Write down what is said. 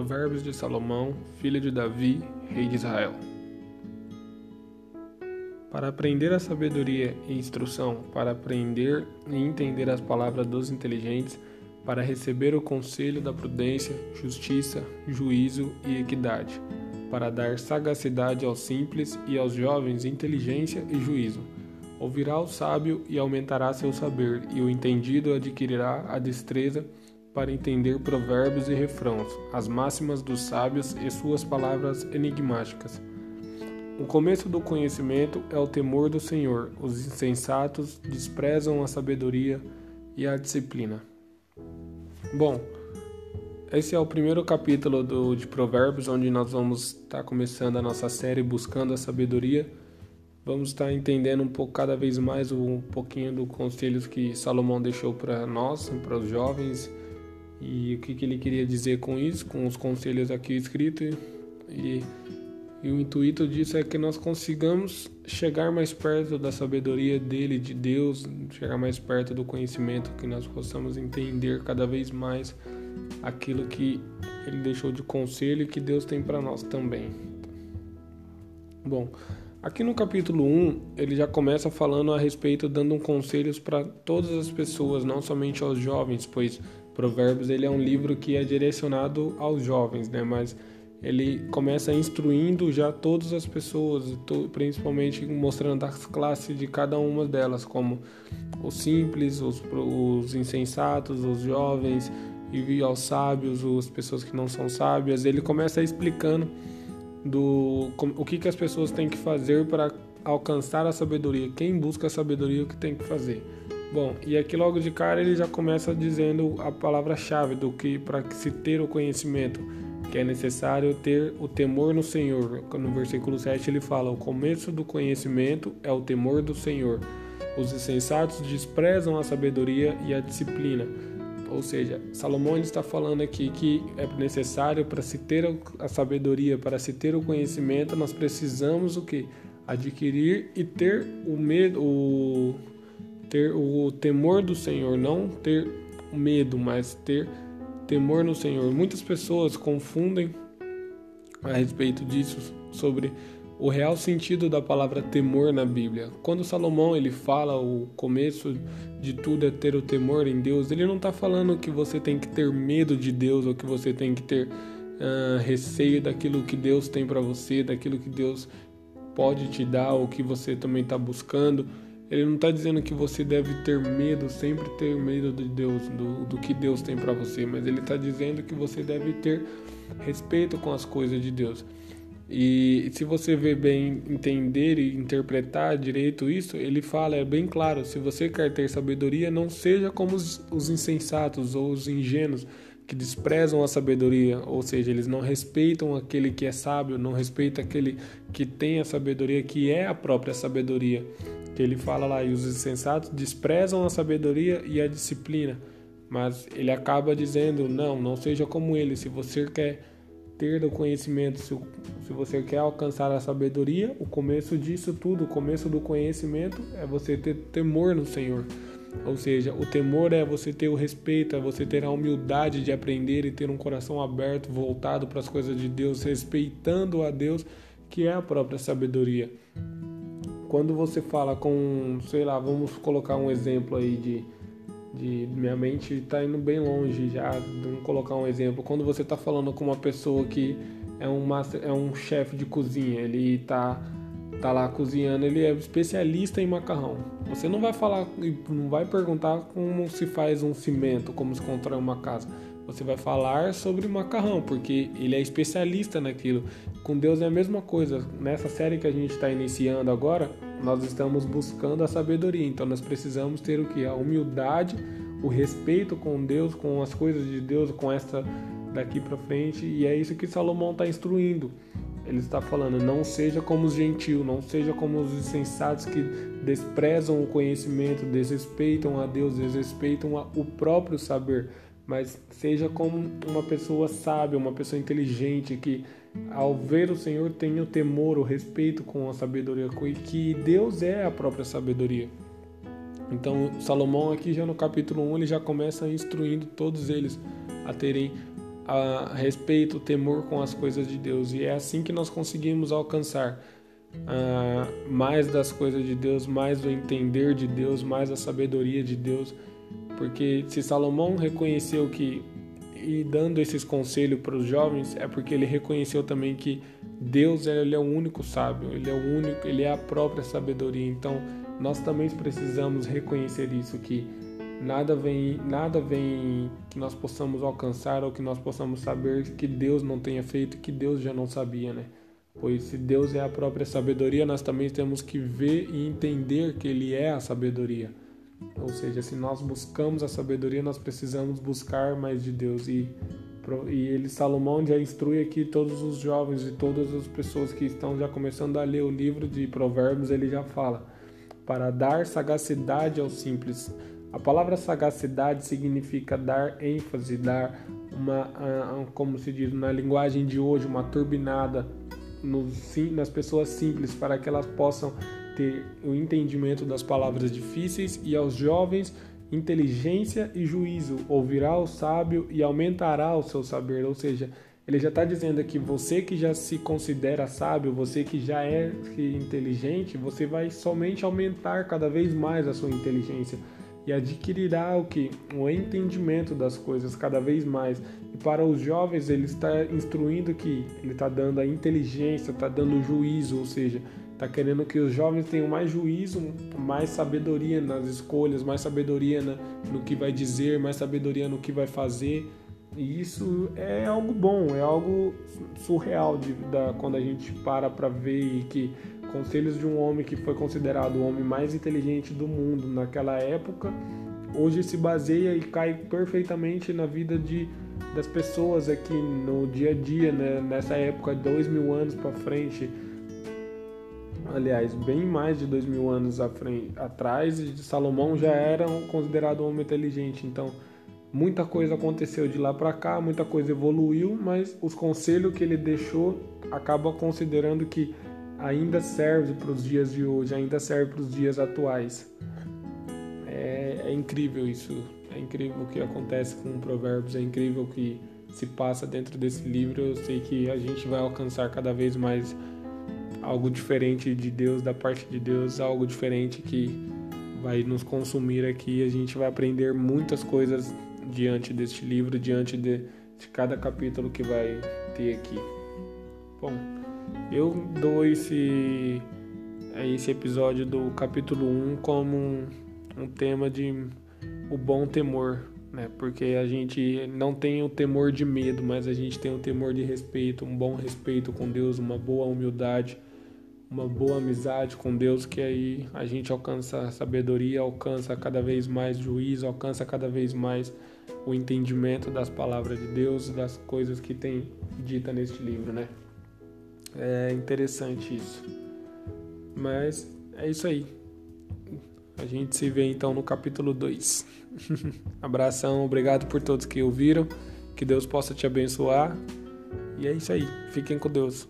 Provérbios de Salomão, filho de Davi, rei de Israel. Para aprender a sabedoria e instrução, para aprender e entender as palavras dos inteligentes, para receber o conselho da prudência, justiça, juízo e equidade, para dar sagacidade aos simples e aos jovens inteligência e juízo. Ouvirá o sábio e aumentará seu saber, e o entendido adquirirá a destreza para entender provérbios e refrãos, as máximas dos sábios e suas palavras enigmáticas. O começo do conhecimento é o temor do Senhor. Os insensatos desprezam a sabedoria e a disciplina. Bom, esse é o primeiro capítulo do, de Provérbios, onde nós vamos estar começando a nossa série Buscando a Sabedoria. Vamos estar entendendo um pouco, cada vez mais, um pouquinho dos conselhos que Salomão deixou para nós, para os jovens, e o que, que, ele queria dizer com isso, com os conselhos aqui escritos. E, e o intuito disso é que nós consigamos chegar mais perto da sabedoria dele, de Deus, chegar mais perto do conhecimento, que nós possamos entender cada vez mais aquilo que ele deixou de conselho e que Deus tem para nós também. Bom, aqui no capítulo 1, ele já começa falando a respeito, dando conselhos para todas as pessoas, não somente aos jovens, pois Provérbios ele é um livro que é direcionado aos jovens, né? Mas ele começa instruindo já todas as pessoas, principalmente mostrando as classes de cada uma delas, como os simples, os, os insensatos, os jovens, e aos sábios, as pessoas que não são sábias. Ele começa explicando do o que, que as pessoas têm que fazer para alcançar a sabedoria, quem busca a sabedoria, o que tem que fazer. Bom, e aqui logo de cara ele já começa dizendo a palavra-chave do que para se ter o conhecimento que é necessário ter o temor no Senhor. No versículo 7 ele fala: O começo do conhecimento é o temor do Senhor. Os insensatos desprezam a sabedoria e a disciplina. Ou seja, Salomão está falando aqui que é necessário para se ter a sabedoria, para se ter o conhecimento, nós precisamos o que? Adquirir e ter o medo, o, ter o temor do Senhor, não ter medo, mas ter temor no Senhor. Muitas pessoas confundem a respeito disso sobre o real sentido da palavra temor na Bíblia. Quando Salomão ele fala o começo de tudo é ter o temor em Deus, ele não está falando que você tem que ter medo de Deus ou que você tem que ter uh, receio daquilo que Deus tem para você, daquilo que Deus pode te dar ou que você também está buscando. Ele não está dizendo que você deve ter medo, sempre ter medo de Deus, do, do que Deus tem para você, mas ele está dizendo que você deve ter respeito com as coisas de Deus. E se você ver bem, entender e interpretar direito isso, ele fala, é bem claro: se você quer ter sabedoria, não seja como os, os insensatos ou os ingênuos que desprezam a sabedoria, ou seja, eles não respeitam aquele que é sábio, não respeitam aquele que tem a sabedoria, que é a própria sabedoria que ele fala lá, e os insensatos desprezam a sabedoria e a disciplina, mas ele acaba dizendo, não, não seja como ele, se você quer ter o conhecimento, se, se você quer alcançar a sabedoria, o começo disso tudo, o começo do conhecimento é você ter temor no Senhor. Ou seja, o temor é você ter o respeito, é você ter a humildade de aprender e ter um coração aberto, voltado para as coisas de Deus, respeitando a Deus, que é a própria sabedoria quando você fala com, sei lá, vamos colocar um exemplo aí de, de minha mente está indo bem longe já, vamos colocar um exemplo. Quando você está falando com uma pessoa que é um master, é um chefe de cozinha, ele está tá lá cozinhando, ele é especialista em macarrão. Você não vai falar, não vai perguntar como se faz um cimento, como se constrói uma casa. Você vai falar sobre macarrão, porque ele é especialista naquilo. Com Deus é a mesma coisa. Nessa série que a gente está iniciando agora, nós estamos buscando a sabedoria. Então nós precisamos ter o que? A humildade, o respeito com Deus, com as coisas de Deus, com essa daqui para frente. E é isso que Salomão está instruindo. Ele está falando: não seja como os gentios, não seja como os insensatos que desprezam o conhecimento, desrespeitam a Deus, desrespeitam o próprio saber mas seja como uma pessoa sábia, uma pessoa inteligente que ao ver o Senhor tenha o temor, o respeito com a sabedoria, que Deus é a própria sabedoria. Então, Salomão aqui já no capítulo 1, ele já começa instruindo todos eles a terem a respeito, temor com as coisas de Deus. E é assim que nós conseguimos alcançar uh, mais das coisas de Deus, mais do entender de Deus, mais da sabedoria de Deus. Porque se Salomão reconheceu que e dando esses conselhos para os jovens é porque ele reconheceu também que Deus ele é o único sábio, ele é o único, ele é a própria sabedoria. Então nós também precisamos reconhecer isso que nada vem, nada vem que nós possamos alcançar ou que nós possamos saber que Deus não tenha feito, que Deus já não sabia, né? Pois se Deus é a própria sabedoria, nós também temos que ver e entender que ele é a sabedoria. Ou seja, se nós buscamos a sabedoria, nós precisamos buscar mais de Deus. E, e ele, Salomão, já instrui aqui todos os jovens e todas as pessoas que estão já começando a ler o livro de Provérbios, ele já fala: para dar sagacidade aos simples. A palavra sagacidade significa dar ênfase, dar uma, como se diz na linguagem de hoje, uma turbinada nas pessoas simples para que elas possam ter o entendimento das palavras difíceis e aos jovens inteligência e juízo. Ouvirá o sábio e aumentará o seu saber. Ou seja, ele já está dizendo que você que já se considera sábio, você que já é inteligente, você vai somente aumentar cada vez mais a sua inteligência e adquirirá o que o entendimento das coisas cada vez mais. E para os jovens ele está instruindo que ele está dando a inteligência, está dando juízo, ou seja, Está querendo que os jovens tenham mais juízo, mais sabedoria nas escolhas, mais sabedoria no que vai dizer, mais sabedoria no que vai fazer. E isso é algo bom, é algo surreal de, da, quando a gente para para ver e que conselhos de um homem que foi considerado o homem mais inteligente do mundo naquela época, hoje se baseia e cai perfeitamente na vida de, das pessoas aqui no dia a dia, né? nessa época, dois mil anos para frente aliás, bem mais de dois mil anos frente, atrás, Salomão já era considerado um homem inteligente. Então, muita coisa aconteceu de lá para cá, muita coisa evoluiu, mas os conselhos que ele deixou acaba considerando que ainda serve para os dias de hoje, ainda serve para os dias atuais. É, é incrível isso, é incrível o que acontece com Provérbios, é incrível o que se passa dentro desse livro. Eu sei que a gente vai alcançar cada vez mais algo diferente de Deus, da parte de Deus, algo diferente que vai nos consumir aqui. A gente vai aprender muitas coisas diante deste livro, diante de, de cada capítulo que vai ter aqui. Bom, eu dou esse, esse episódio do capítulo 1 como um, um tema de o bom temor, né? Porque a gente não tem o temor de medo, mas a gente tem o temor de respeito, um bom respeito com Deus, uma boa humildade uma boa amizade com Deus, que aí a gente alcança sabedoria, alcança cada vez mais juízo, alcança cada vez mais o entendimento das palavras de Deus, das coisas que tem dita neste livro, né? É interessante isso. Mas é isso aí. A gente se vê então no capítulo 2. Abração, obrigado por todos que ouviram. Que Deus possa te abençoar. E é isso aí. Fiquem com Deus.